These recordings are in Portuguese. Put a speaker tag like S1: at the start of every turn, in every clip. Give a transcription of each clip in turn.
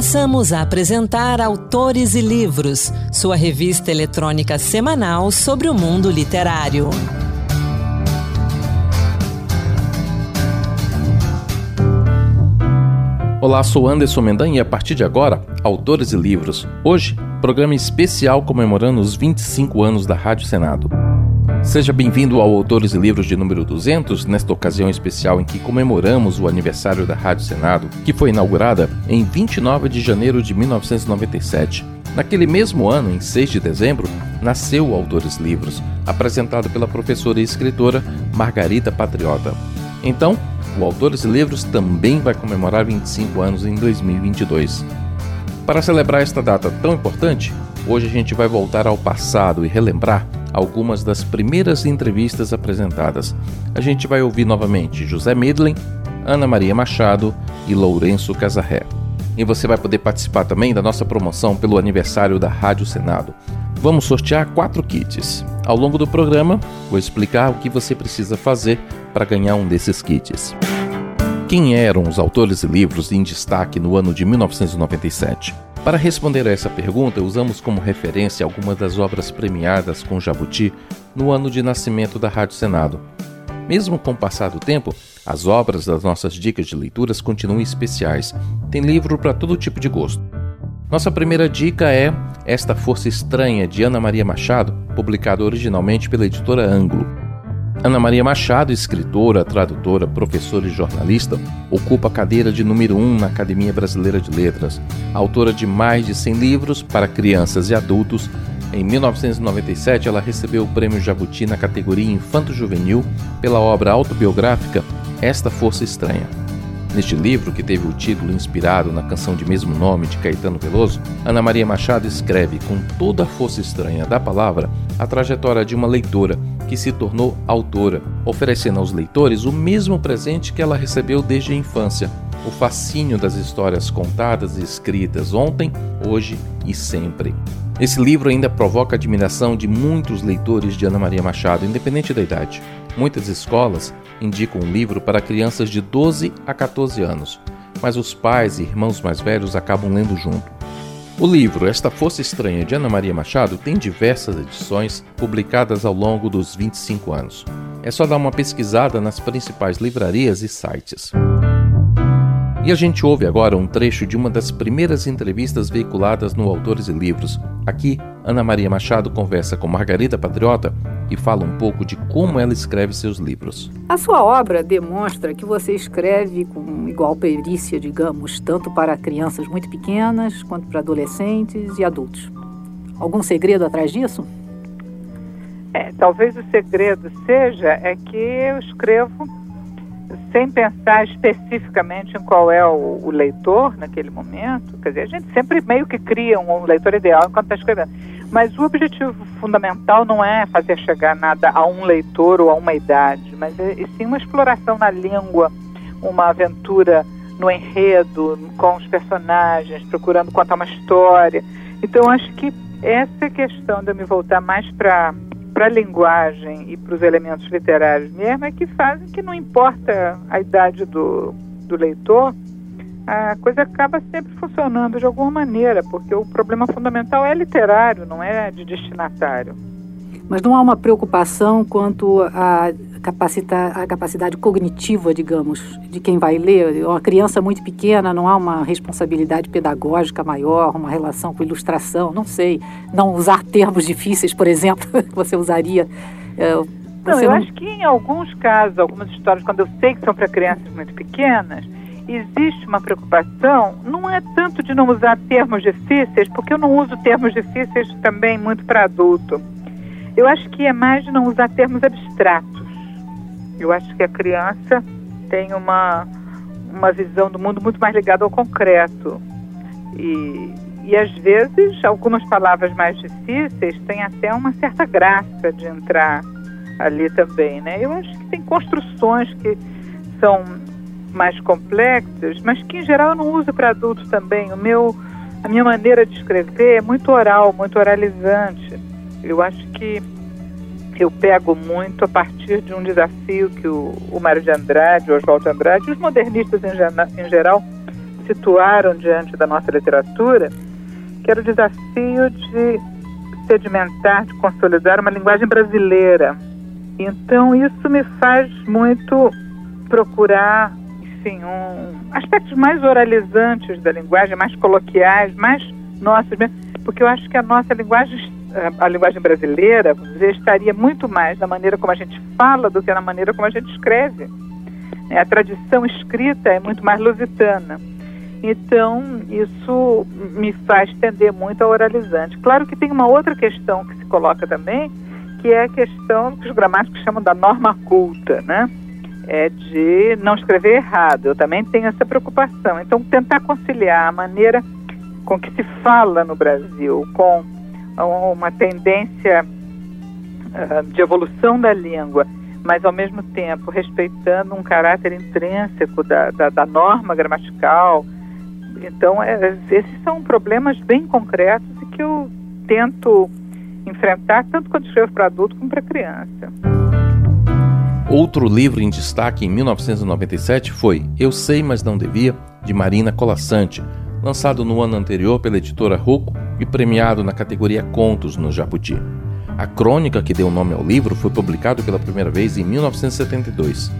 S1: Passamos a apresentar Autores e Livros, sua revista eletrônica semanal sobre o mundo literário.
S2: Olá, sou Anderson Mendan e a partir de agora, Autores e Livros. Hoje, programa especial comemorando os 25 anos da Rádio Senado. Seja bem-vindo ao Autores e Livros de número 200, nesta ocasião especial em que comemoramos o aniversário da Rádio Senado, que foi inaugurada em 29 de janeiro de 1997. Naquele mesmo ano, em 6 de dezembro, nasceu Autores Livros, apresentado pela professora e escritora Margarida Patriota. Então, o Autores Livros também vai comemorar 25 anos em 2022. Para celebrar esta data tão importante, hoje a gente vai voltar ao passado e relembrar algumas das primeiras entrevistas apresentadas. A gente vai ouvir novamente José Midlin, Ana Maria Machado e Lourenço Casarré. E você vai poder participar também da nossa promoção pelo aniversário da Rádio Senado. Vamos sortear quatro kits. Ao longo do programa, vou explicar o que você precisa fazer para ganhar um desses kits. Quem eram os autores e livros em destaque no ano de 1997? Para responder a essa pergunta, usamos como referência algumas das obras premiadas com Jabuti no ano de nascimento da Rádio Senado. Mesmo com o passar do tempo, as obras das nossas dicas de leituras continuam especiais. Tem livro para todo tipo de gosto. Nossa primeira dica é Esta Força Estranha, de Ana Maria Machado, publicado originalmente pela editora Ângulo. Ana Maria Machado, escritora, tradutora, professora e jornalista, ocupa a cadeira de número 1 um na Academia Brasileira de Letras. Autora de mais de 100 livros para crianças e adultos, em 1997 ela recebeu o Prêmio Jabuti na categoria Infanto Juvenil pela obra autobiográfica Esta Força Estranha. Neste livro, que teve o título inspirado na canção de mesmo nome de Caetano Veloso, Ana Maria Machado escreve com toda a força estranha da palavra a trajetória de uma leitora que se tornou autora, oferecendo aos leitores o mesmo presente que ela recebeu desde a infância: o fascínio das histórias contadas e escritas ontem, hoje e sempre. Esse livro ainda provoca admiração de muitos leitores de Ana Maria Machado, independente da idade. Muitas escolas indicam o livro para crianças de 12 a 14 anos, mas os pais e irmãos mais velhos acabam lendo junto. O livro Esta Força Estranha de Ana Maria Machado tem diversas edições publicadas ao longo dos 25 anos. É só dar uma pesquisada nas principais livrarias e sites. E a gente ouve agora um trecho de uma das primeiras entrevistas veiculadas no Autores e Livros. Aqui, Ana Maria Machado conversa com Margarida Patriota e fala um pouco de como ela escreve seus livros.
S3: A sua obra demonstra que você escreve com igual perícia, digamos, tanto para crianças muito pequenas quanto para adolescentes e adultos. Algum segredo atrás disso?
S4: É, talvez o segredo seja é que eu escrevo sem pensar especificamente em qual é o, o, leitor naquele momento. Quer dizer, a gente sempre meio que cria um, um leitor ideal enquanto está escrevendo. Mas o objetivo fundamental não é fazer chegar nada a um leitor ou a uma idade, mas é, é sim uma exploração na língua, uma aventura no enredo, com os personagens, procurando contar uma história. Então, acho que essa é questão de eu me voltar mais para para a linguagem e para os elementos literários mesmo é que fazem que não importa a idade do, do leitor, a coisa acaba sempre funcionando de alguma maneira, porque o problema fundamental é literário, não é de destinatário.
S3: Mas não há uma preocupação quanto à a capacidade cognitiva, digamos, de quem vai ler. Uma criança muito pequena, não há uma responsabilidade pedagógica maior, uma relação com ilustração, não sei. Não usar termos difíceis, por exemplo, que você usaria.
S4: É, você não, eu não... acho que em alguns casos, algumas histórias, quando eu sei que são para crianças muito pequenas, existe uma preocupação, não é tanto de não usar termos difíceis, porque eu não uso termos difíceis também muito para adulto. Eu acho que é mais de não usar termos abstratos. Eu acho que a criança tem uma, uma visão do mundo muito mais ligada ao concreto. E, e às vezes algumas palavras mais difíceis têm até uma certa graça de entrar ali também, né? Eu acho que tem construções que são mais complexas, mas que em geral eu não uso para adultos também. O meu, a minha maneira de escrever é muito oral, muito oralizante. Eu acho que eu pego muito a partir de um desafio que o, o Mário de Andrade, o Oswaldo de Andrade, e os modernistas em, em geral situaram diante da nossa literatura, que era o desafio de sedimentar, de consolidar uma linguagem brasileira. Então, isso me faz muito procurar, enfim, um, aspectos mais oralizantes da linguagem, mais coloquiais, mais nossas mesmo, porque eu acho que a nossa linguagem, a linguagem brasileira, dizer, estaria muito mais na maneira como a gente fala do que na maneira como a gente escreve. A tradição escrita é muito mais lusitana. Então, isso me faz tender muito ao oralizante. Claro que tem uma outra questão que se coloca também, que é a questão que os gramáticos chamam da norma culta, né? É de não escrever errado. Eu também tenho essa preocupação. Então, tentar conciliar a maneira com que se fala no Brasil com uma tendência uh, de evolução da língua, mas ao mesmo tempo respeitando um caráter intrínseco da, da, da norma gramatical, então, é, esses são problemas bem concretos e que eu tento enfrentar tanto quando escrevo para adulto como para criança.
S2: Outro livro em destaque em 1997 foi Eu Sei, Mas Não Devia, de Marina Colassante, lançado no ano anterior pela editora Rocco e premiado na categoria Contos no Jabuti. A crônica que deu nome ao livro foi publicado pela primeira vez em 1972.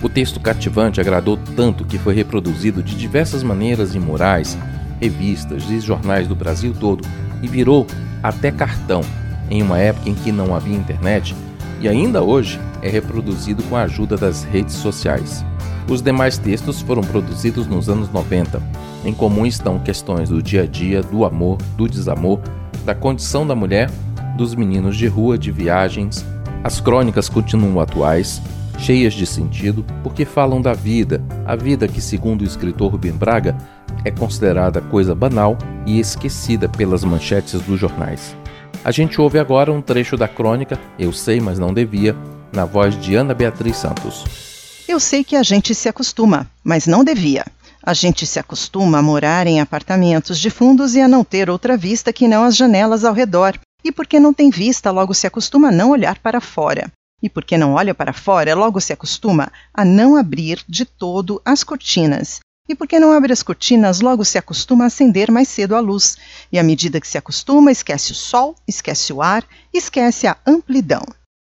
S2: O texto cativante agradou tanto que foi reproduzido de diversas maneiras em murais, revistas e jornais do Brasil todo e virou até cartão em uma época em que não havia internet e ainda hoje é reproduzido com a ajuda das redes sociais. Os demais textos foram produzidos nos anos 90. Em comum estão questões do dia a dia, do amor, do desamor, da condição da mulher, dos meninos de rua, de viagens. As crônicas continuam atuais, cheias de sentido porque falam da vida, a vida que, segundo o escritor Rubem Braga, é considerada coisa banal e esquecida pelas manchetes dos jornais. A gente ouve agora um trecho da crônica Eu Sei, Mas Não Devia, na voz de Ana Beatriz Santos.
S5: Eu sei que a gente se acostuma, mas não devia. A gente se acostuma a morar em apartamentos de fundos e a não ter outra vista que não as janelas ao redor. E porque não tem vista, logo se acostuma a não olhar para fora e porque não olha para fora, logo se acostuma a não abrir de todo as cortinas. E porque não abre as cortinas, logo se acostuma a acender mais cedo a luz. E à medida que se acostuma, esquece o sol, esquece o ar, esquece a amplidão.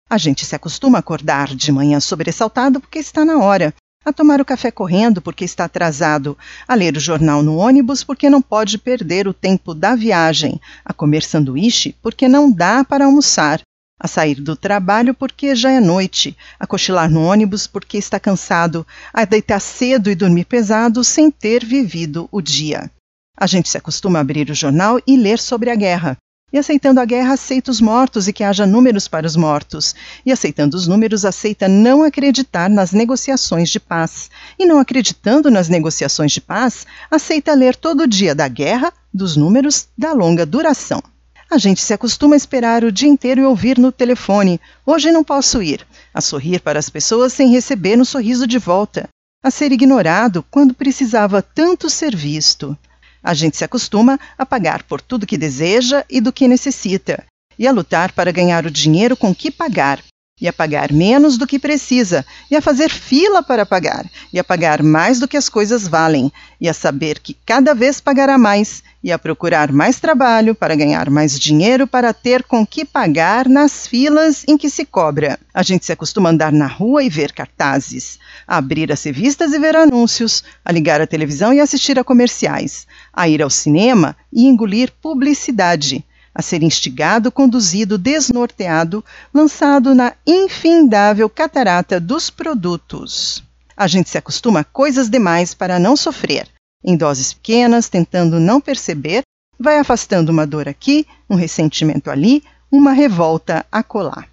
S5: A gente se acostuma a acordar de manhã sobressaltado porque está na hora, a tomar o café correndo porque está atrasado, a ler o jornal no ônibus porque não pode perder o tempo da viagem, a comer sanduíche porque não dá para almoçar, a sair do trabalho porque já é noite, a cochilar no ônibus porque está cansado, a deitar cedo e dormir pesado sem ter vivido o dia. A gente se acostuma a abrir o jornal e ler sobre a guerra. E aceitando a guerra, aceita os mortos e que haja números para os mortos. E aceitando os números, aceita não acreditar nas negociações de paz. E não acreditando nas negociações de paz, aceita ler todo dia da guerra, dos números, da longa duração. A gente se acostuma a esperar o dia inteiro e ouvir no telefone: hoje não posso ir. A sorrir para as pessoas sem receber um sorriso de volta. A ser ignorado quando precisava tanto ser visto. A gente se acostuma a pagar por tudo que deseja e do que necessita, e a lutar para ganhar o dinheiro com que pagar, e a pagar menos do que precisa, e a fazer fila para pagar, e a pagar mais do que as coisas valem, e a saber que cada vez pagará mais, e a procurar mais trabalho para ganhar mais dinheiro para ter com que pagar nas filas em que se cobra. A gente se acostuma a andar na rua e ver cartazes, a abrir as revistas e ver anúncios, a ligar a televisão e assistir a comerciais, a ir ao cinema e engolir publicidade a ser instigado, conduzido, desnorteado, lançado na infindável catarata dos produtos. A gente se acostuma a coisas demais para não sofrer. Em doses pequenas, tentando não perceber, vai afastando uma dor aqui, um ressentimento ali, uma revolta acolá.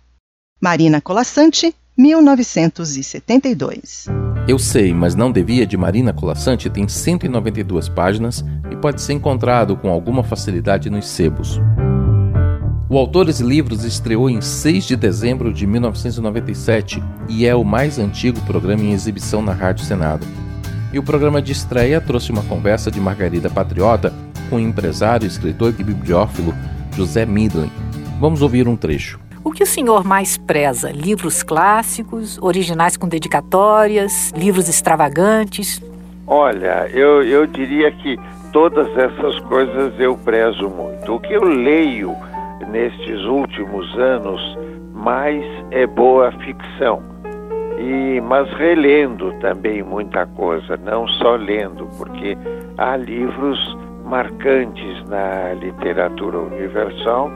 S5: Marina Colassante, 1972.
S2: Eu sei, mas não devia de Marina Colassante tem 192 páginas pode ser encontrado com alguma facilidade nos sebos. O Autores e Livros estreou em 6 de dezembro de 1997 e é o mais antigo programa em exibição na Rádio Senado. E o programa de estreia trouxe uma conversa de Margarida Patriota com o empresário, escritor e bibliófilo José Midlin. Vamos ouvir um trecho.
S3: O que o senhor mais preza? Livros clássicos, originais com dedicatórias, livros extravagantes?
S6: Olha, eu, eu diria que todas essas coisas eu prezo muito. O que eu leio nestes últimos anos mais é boa ficção. E, mas relendo também muita coisa, não só lendo, porque há livros marcantes na literatura universal.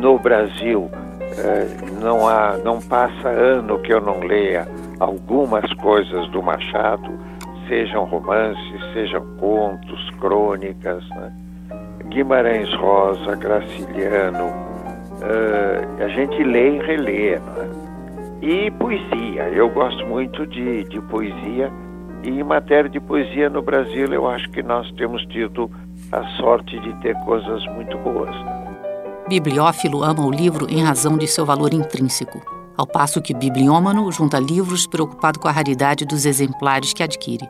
S6: No Brasil, eh, não, há, não passa ano que eu não leia algumas coisas do Machado, sejam romances, sejam contos, crônicas. Né? Guimarães Rosa, Graciliano, uh, a gente lê e relê. Né? E poesia, eu gosto muito de, de poesia e em matéria de poesia no Brasil, eu acho que nós temos tido a sorte de ter coisas muito boas.
S7: Bibliófilo ama o livro em razão de seu valor intrínseco, ao passo que bibliômano junta livros preocupado com a raridade dos exemplares que adquire.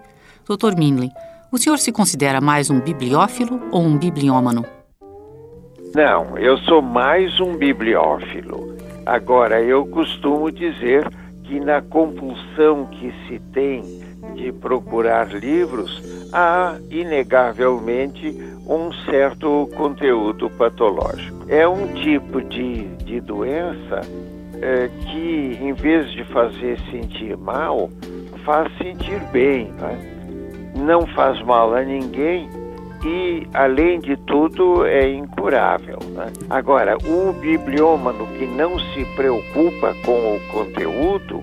S7: Dr. Minley, o senhor se considera mais um bibliófilo ou um bibliômano?
S6: Não, eu sou mais um bibliófilo. Agora, eu costumo dizer que na compulsão que se tem de procurar livros, há inegavelmente um certo conteúdo patológico. É um tipo de, de doença é, que, em vez de fazer sentir mal, faz sentir bem. Né? Não faz mal a ninguém e, além de tudo, é incurável. Né? Agora, o bibliômano que não se preocupa com o conteúdo,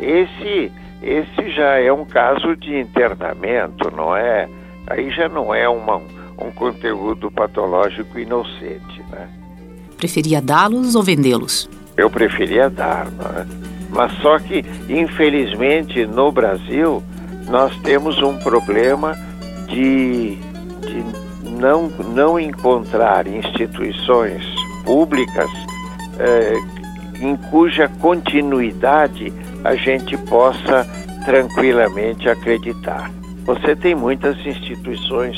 S6: esse esse já é um caso de internamento, não é? Aí já não é uma, um conteúdo patológico inocente, né?
S7: Preferia dá-los ou vendê-los?
S6: Eu preferia dar, não é? Mas só que, infelizmente, no Brasil, nós temos um problema de, de não, não encontrar instituições públicas eh, em cuja continuidade a gente possa tranquilamente acreditar. Você tem muitas instituições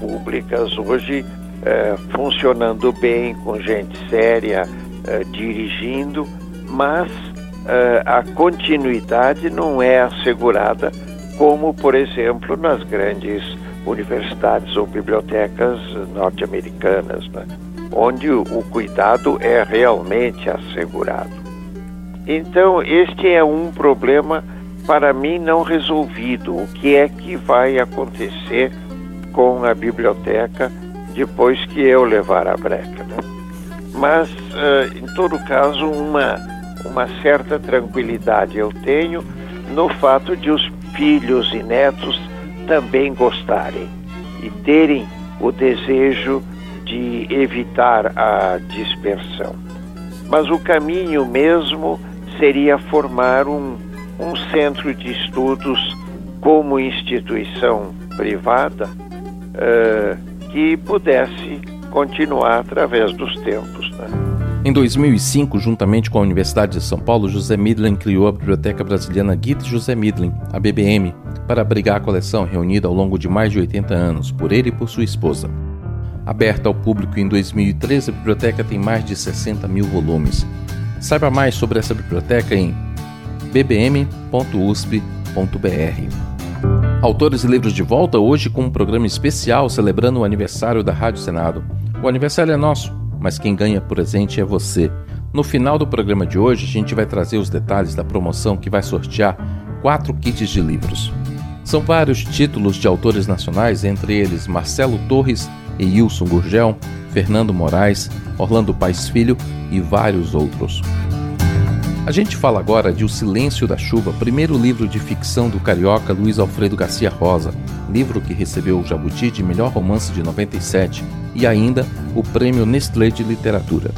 S6: públicas hoje eh, funcionando bem, com gente séria eh, dirigindo, mas eh, a continuidade não é assegurada, como, por exemplo, nas grandes universidades ou bibliotecas norte-americanas, né? onde o cuidado é realmente assegurado. Então, este é um problema para mim não resolvido. O que é que vai acontecer com a biblioteca depois que eu levar a breca? Né? Mas, uh, em todo caso, uma, uma certa tranquilidade eu tenho no fato de os filhos e netos também gostarem e terem o desejo de evitar a dispersão. Mas o caminho mesmo seria formar um, um centro de estudos como instituição privada uh, que pudesse continuar através dos tempos.
S2: Em 2005, juntamente com a Universidade de São Paulo, José Midlen criou a Biblioteca Brasiliana Guides José Midlen, a BBM, para abrigar a coleção reunida ao longo de mais de 80 anos, por ele e por sua esposa. Aberta ao público em 2013, a biblioteca tem mais de 60 mil volumes. Saiba mais sobre essa biblioteca em bbm.usp.br. Autores e livros de volta hoje com um programa especial celebrando o aniversário da Rádio Senado. O aniversário é nosso, mas quem ganha presente é você. No final do programa de hoje, a gente vai trazer os detalhes da promoção que vai sortear quatro kits de livros. São vários títulos de autores nacionais, entre eles Marcelo Torres e Wilson Gurgel, Fernando Moraes, Orlando Paes Filho e vários outros. A gente fala agora de O Silêncio da Chuva, primeiro livro de ficção do carioca Luiz Alfredo Garcia Rosa, livro que recebeu o Jabuti de melhor romance de 97 e ainda o Prêmio Nestlé de Literatura.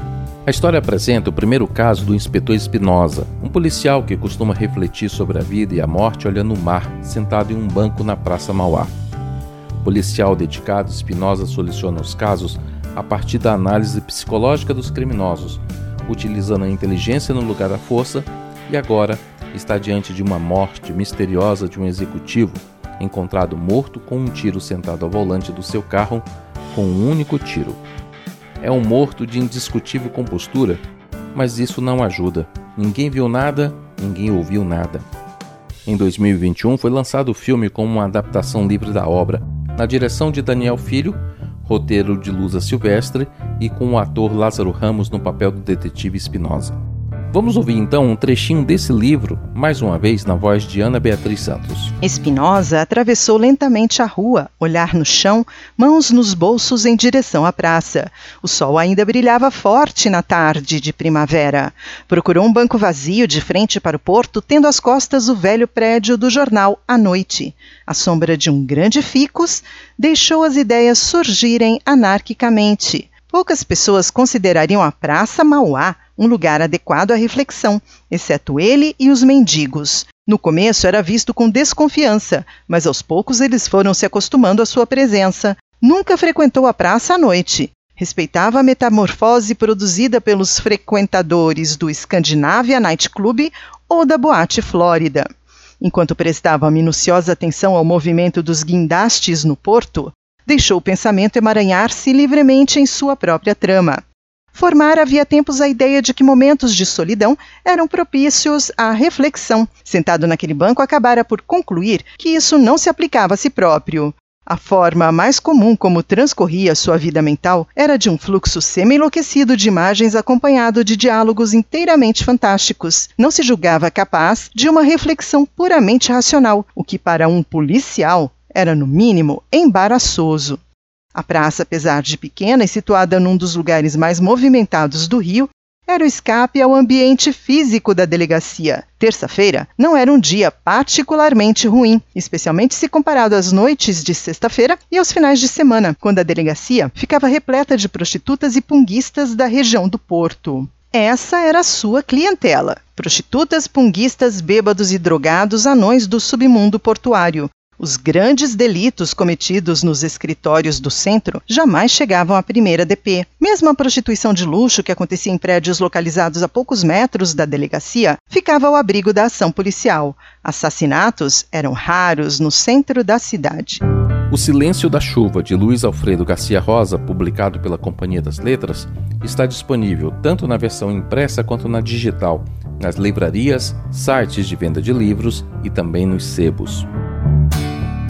S2: A história apresenta o primeiro caso do inspetor Espinosa, um policial que costuma refletir sobre a vida e a morte olhando o mar, sentado em um banco na Praça Mauá. Policial dedicado, Espinosa soluciona os casos a partir da análise psicológica dos criminosos, utilizando a inteligência no lugar da força, e agora está diante de uma morte misteriosa de um executivo encontrado morto com um tiro sentado ao volante do seu carro com um único tiro. É um morto de indiscutível compostura, mas isso não ajuda. Ninguém viu nada, ninguém ouviu nada. Em 2021 foi lançado o filme como uma adaptação livre da obra, na direção de Daniel Filho, roteiro de Lusa Silvestre e com o ator Lázaro Ramos no papel do detetive Espinosa. Vamos ouvir então um trechinho desse livro, mais uma vez na voz de Ana Beatriz Santos.
S5: Espinosa atravessou lentamente a rua, olhar no chão, mãos nos bolsos em direção à praça. O sol ainda brilhava forte na tarde de primavera. Procurou um banco vazio de frente para o porto, tendo às costas o velho prédio do jornal à noite. À sombra de um grande ficus, deixou as ideias surgirem anarquicamente. Poucas pessoas considerariam a Praça Mauá um lugar adequado à reflexão, exceto ele e os mendigos. No começo era visto com desconfiança, mas aos poucos eles foram se acostumando à sua presença. Nunca frequentou a praça à noite. Respeitava a metamorfose produzida pelos frequentadores do Scandinavia Night Club ou da Boate Flórida. Enquanto prestava minuciosa atenção ao movimento dos guindastes no porto, deixou o pensamento emaranhar-se livremente em sua própria trama. Formar havia tempos a ideia de que momentos de solidão eram propícios à reflexão. Sentado naquele banco, acabara por concluir que isso não se aplicava a si próprio. A forma mais comum como transcorria sua vida mental era de um fluxo semi-enlouquecido de imagens acompanhado de diálogos inteiramente fantásticos. Não se julgava capaz de uma reflexão puramente racional, o que para um policial era, no mínimo, embaraçoso. A praça, apesar de pequena e situada num dos lugares mais movimentados do Rio, era o escape ao ambiente físico da delegacia. Terça-feira não era um dia particularmente ruim, especialmente se comparado às noites de sexta-feira e aos finais de semana, quando a delegacia ficava repleta de prostitutas e punguistas da região do Porto. Essa era a sua clientela: prostitutas, punguistas, bêbados e drogados anões do submundo portuário, os grandes delitos cometidos nos escritórios do centro jamais chegavam à primeira DP. Mesmo a prostituição de luxo, que acontecia em prédios localizados a poucos metros da delegacia, ficava ao abrigo da ação policial. Assassinatos eram raros no centro da cidade.
S2: O Silêncio da Chuva, de Luiz Alfredo Garcia Rosa, publicado pela Companhia das Letras, está disponível tanto na versão impressa quanto na digital, nas livrarias, sites de venda de livros e também nos sebos.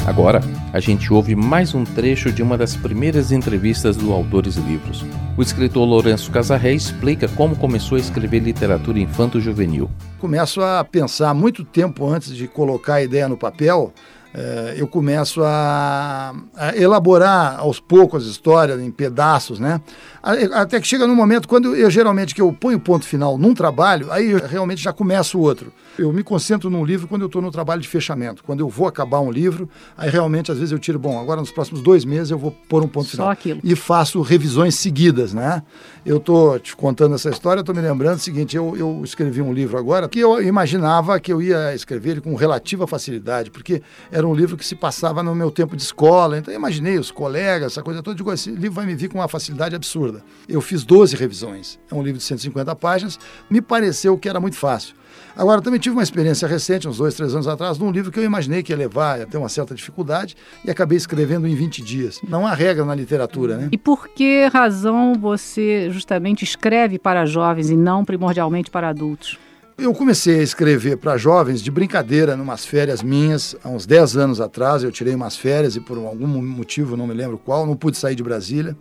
S2: Agora, a gente ouve mais um trecho de uma das primeiras entrevistas do Autores e Livros. O escritor Lourenço Casarré explica como começou a escrever literatura infanto-juvenil.
S8: Começo a pensar muito tempo antes de colocar a ideia no papel, eh, eu começo a, a, elaborar aos poucos as histórias em pedaços, né? Até que chega num momento quando eu geralmente que eu ponho ponto final num trabalho, aí eu realmente já começo o outro. Eu me concentro num livro quando eu estou no trabalho de fechamento. Quando eu vou acabar um livro, aí realmente às vezes eu tiro, bom, agora nos próximos dois meses eu vou pôr um ponto
S3: Só
S8: final.
S3: Aquilo.
S8: E faço revisões seguidas, né? Eu estou te contando essa história, estou me lembrando o seguinte, eu, eu escrevi um livro agora que eu imaginava que eu ia escrever ele com relativa facilidade, porque era um livro que se passava no meu tempo de escola, então eu imaginei os colegas, essa coisa toda, digo, esse livro vai me vir com uma facilidade absurda. Eu fiz 12 revisões, é um livro de 150 páginas, me pareceu que era muito fácil. Agora, também tive uma experiência recente, uns dois, três anos atrás, num livro que eu imaginei que ia levar, ia ter uma certa dificuldade, e acabei escrevendo em 20 dias. Não há regra na literatura, né?
S3: E por que razão você justamente escreve para jovens e não primordialmente para adultos?
S8: Eu comecei a escrever para jovens de brincadeira, numas férias minhas, há uns 10 anos atrás. Eu tirei umas férias e, por algum motivo, não me lembro qual, não pude sair de Brasília.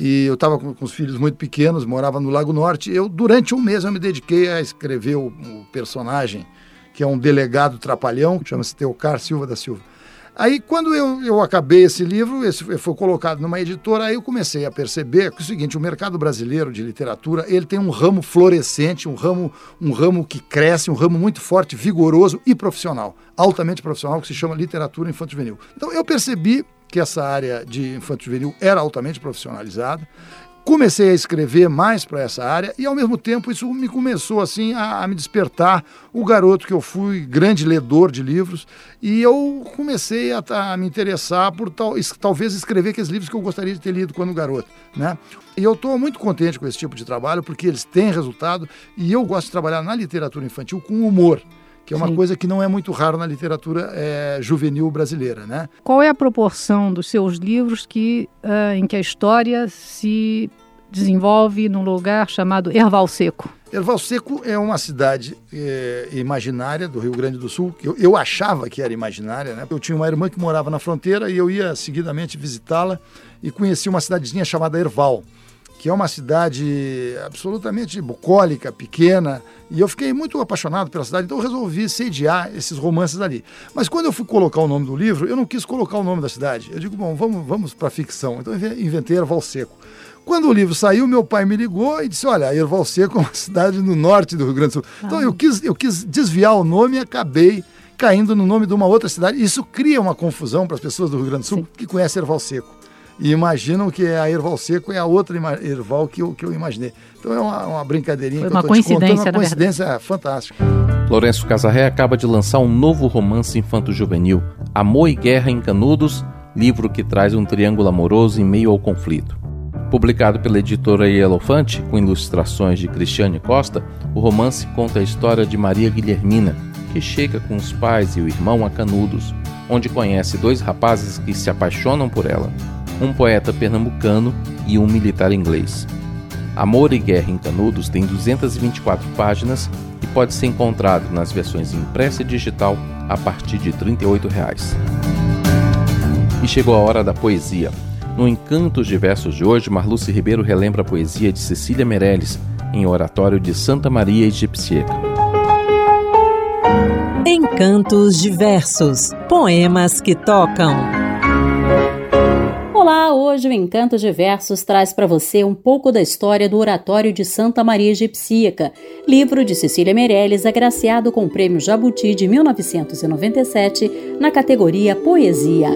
S8: E eu estava com, com, os filhos muito pequenos, morava no Lago Norte. Eu, durante um mês, eu me dediquei a escrever o, o personagem, que é um delegado trapalhão, chama-se Teocar Silva da Silva. Aí, quando eu, eu acabei esse livro, esse foi colocado numa editora, aí eu comecei a perceber que é o seguinte, o mercado brasileiro de literatura, ele tem um ramo florescente, um ramo, um ramo que cresce, um ramo muito forte, vigoroso e profissional, altamente profissional, que se chama literatura infanto-juvenil. Então, eu percebi que essa área de infanto-juvenil era altamente profissionalizada. Comecei a escrever mais para essa área e ao mesmo tempo isso me começou assim a, a, me despertar o garoto que eu fui grande ledor de livros. E eu comecei a, a me interessar por tal, talvez escrever aqueles livros que eu gostaria de ter lido quando garoto, né? E eu estou muito contente com esse tipo de trabalho porque eles têm resultado e eu gosto de trabalhar na literatura infantil com humor que é uma Sim. coisa que não é muito raro na literatura é, juvenil brasileira, né?
S3: Qual é a proporção dos seus livros que, uh, em que a história se desenvolve num lugar chamado Erval Seco?
S8: Erval Seco é uma cidade é, imaginária do Rio Grande do Sul, que eu, eu, achava que era imaginária, né? Eu tinha uma irmã que morava na fronteira e eu ia seguidamente visitá-la e conheci uma cidadezinha chamada Erval, que é uma cidade absolutamente bucólica, pequena, e eu fiquei muito apaixonado pela cidade, então eu resolvi sediar esses romances ali. Mas quando eu fui colocar o nome do livro, eu não quis colocar o nome da cidade. Eu digo, bom, vamos, vamos para ficção. Então eu inventei Erval Seco. Quando o livro saiu, meu pai me ligou e disse: Olha, Erval Seco é uma cidade no norte do Rio Grande do Sul. Ah. Então eu quis, eu quis desviar o nome e acabei caindo no nome de uma outra cidade. Isso cria uma confusão para as pessoas do Rio Grande do Sul Sim. que conhecem Erval Seco. E imaginam que a Erval Seco é a outra Erval que eu, que eu imaginei. Então é uma, uma brincadeirinha
S3: Foi
S8: que uma
S3: eu coincidência,
S8: contando, uma coincidência fantástica.
S2: Lourenço Casarré acaba de lançar um novo romance infanto-juvenil, Amor e Guerra em Canudos, livro que traz um triângulo amoroso em meio ao conflito. Publicado pela editora Elefante, com ilustrações de Cristiane Costa, o romance conta a história de Maria Guilhermina, que chega com os pais e o irmão a Canudos, onde conhece dois rapazes que se apaixonam por ela, um poeta pernambucano e um militar inglês. Amor e Guerra em Canudos tem 224 páginas e pode ser encontrado nas versões impressa e digital a partir de 38 reais. E chegou a hora da poesia. No Encantos de Versos de hoje, Marluce Ribeiro relembra a poesia de Cecília Meirelles, em oratório de Santa Maria Egipcieca.
S1: Encantos de Versos Poemas que tocam.
S9: Olá, hoje o Encantos de Versos traz para você um pouco da história do Oratório de Santa Maria Egipcíaca, livro de Cecília Meirelles, agraciado com o Prêmio Jabuti de 1997 na categoria Poesia.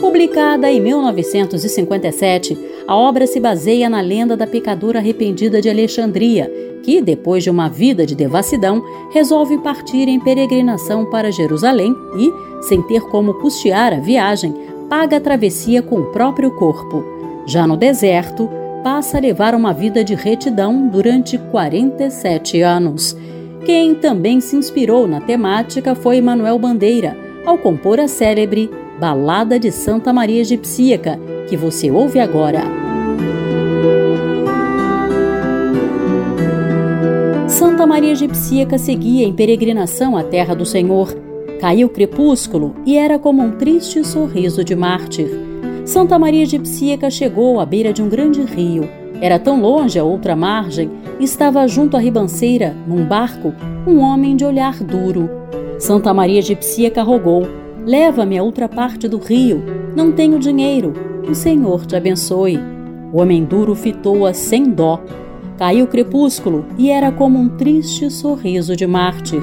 S9: Publicada em 1957, a obra se baseia na lenda da pecadora arrependida de Alexandria, que, depois de uma vida de devassidão, resolve partir em peregrinação para Jerusalém e, sem ter como custear a viagem, paga a travessia com o próprio corpo. Já no deserto, passa a levar uma vida de retidão durante 47 anos. Quem também se inspirou na temática foi Manuel Bandeira, ao compor a célebre Balada de Santa Maria Egipcíaca, que você ouve agora. Santa Maria Egipcíaca seguia em peregrinação à terra do Senhor. Caiu o crepúsculo e era como um triste sorriso de mártir. Santa Maria Egipcíaca chegou à beira de um grande rio. Era tão longe a outra margem, estava junto à ribanceira, num barco, um homem de olhar duro. Santa Maria Egipcíaca rogou: Leva-me a outra parte do rio. Não tenho dinheiro. O Senhor te abençoe. O homem duro fitou-a sem dó. Caiu o crepúsculo e era como um triste sorriso de mártir.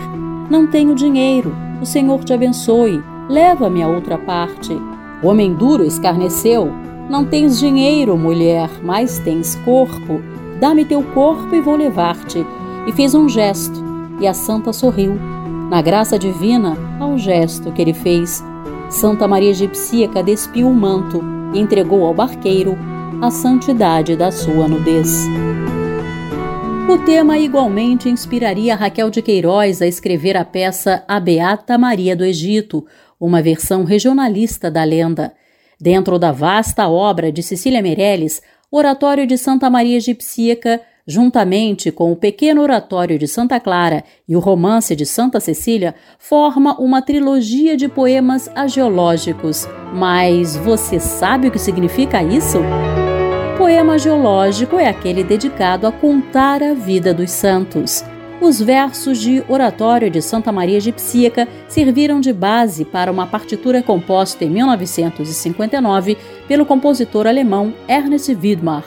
S9: Não tenho dinheiro. O Senhor te abençoe. Leva-me a outra parte. O homem duro escarneceu. Não tens dinheiro, mulher, mas tens corpo. Dá-me teu corpo e vou levar-te. E fez um gesto, e a santa sorriu na graça divina, ao gesto que ele fez, Santa Maria Egipcíaca despiu o manto e entregou ao barqueiro a santidade da sua nudez. O tema igualmente inspiraria Raquel de Queiroz a escrever a peça A Beata Maria do Egito, uma versão regionalista da lenda. Dentro da vasta obra de Cecília Meirelles, Oratório de Santa Maria Egipcíaca juntamente com o pequeno oratório de Santa Clara e o romance de Santa Cecília, forma uma trilogia de poemas agiológicos. Mas você sabe o que significa isso? Poema geológico é aquele dedicado a contar a vida dos santos. Os versos de Oratório de Santa Maria Egipcíaca serviram de base para uma partitura composta em 1959 pelo compositor alemão Ernest Widmar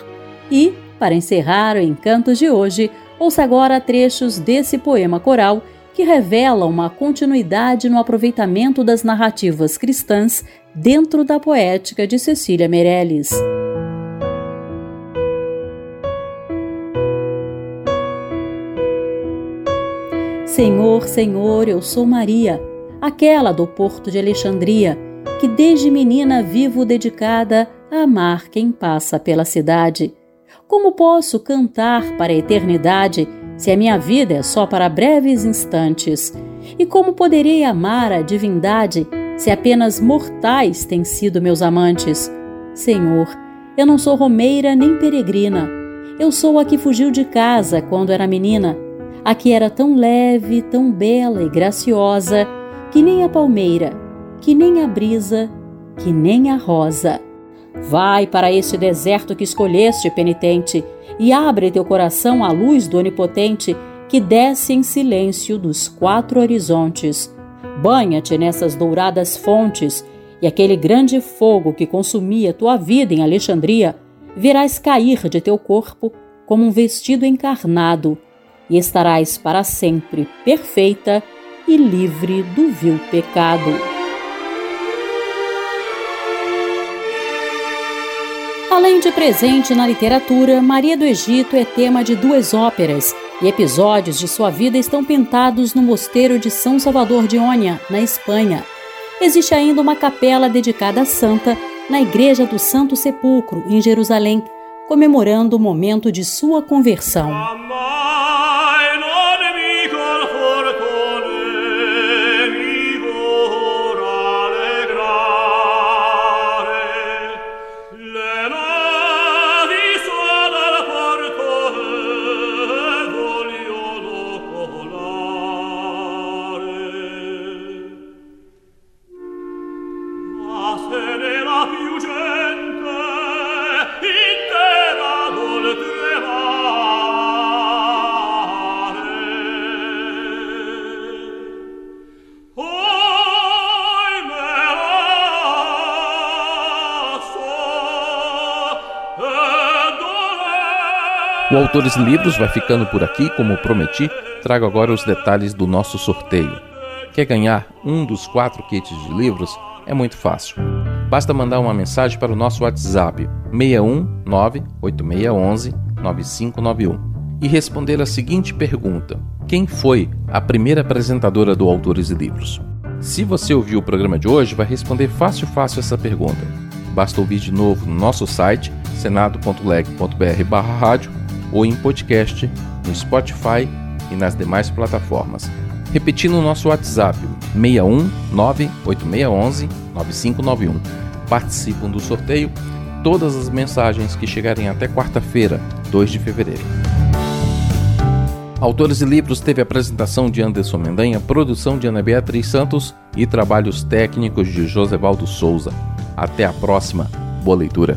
S9: e para encerrar o Encantos de hoje, ouça agora trechos desse poema coral que revela uma continuidade no aproveitamento das narrativas cristãs dentro da poética de Cecília Meirelles. Senhor, Senhor, eu sou Maria, aquela do porto de Alexandria, que desde menina vivo dedicada a amar quem passa pela cidade. Como posso cantar para a eternidade se a minha vida é só para breves instantes? E como poderei amar a divindade se apenas mortais têm sido meus amantes? Senhor, eu não sou romeira nem peregrina. Eu sou a que fugiu de casa quando era menina, a que era tão leve, tão bela e graciosa, que nem a palmeira, que nem a brisa, que nem a rosa. Vai para este deserto que escolheste, penitente, e abre teu coração à luz do Onipotente, que desce em silêncio dos quatro horizontes. Banha-te nessas douradas fontes, e aquele grande fogo que consumia tua vida em Alexandria, verás cair de teu corpo como um vestido encarnado, e estarás para sempre perfeita e livre do vil pecado. Além de presente na literatura, Maria do Egito é tema de duas óperas e episódios de sua vida estão pintados no Mosteiro de São Salvador de Ônia, na Espanha. Existe ainda uma capela dedicada à santa na Igreja do Santo Sepulcro, em Jerusalém, comemorando o momento de sua conversão.
S2: O Autores e Livros vai ficando por aqui, como prometi, trago agora os detalhes do nosso sorteio. Quer ganhar um dos quatro kits de livros? É muito fácil. Basta mandar uma mensagem para o nosso WhatsApp 61986119591 e responder a seguinte pergunta: Quem foi a primeira apresentadora do Autores e Livros? Se você ouviu o programa de hoje, vai responder fácil fácil essa pergunta. Basta ouvir de novo no nosso site senado.leg.br/rádio ou em podcast no Spotify e nas demais plataformas. Repetindo o nosso WhatsApp 61 98611 9591. Participam do sorteio todas as mensagens que chegarem até quarta-feira, 2 de fevereiro. Autores e Livros teve apresentação de Anderson Mendanha, produção de Ana Beatriz Santos e trabalhos técnicos de Josevaldo Souza. Até a próxima. Boa leitura.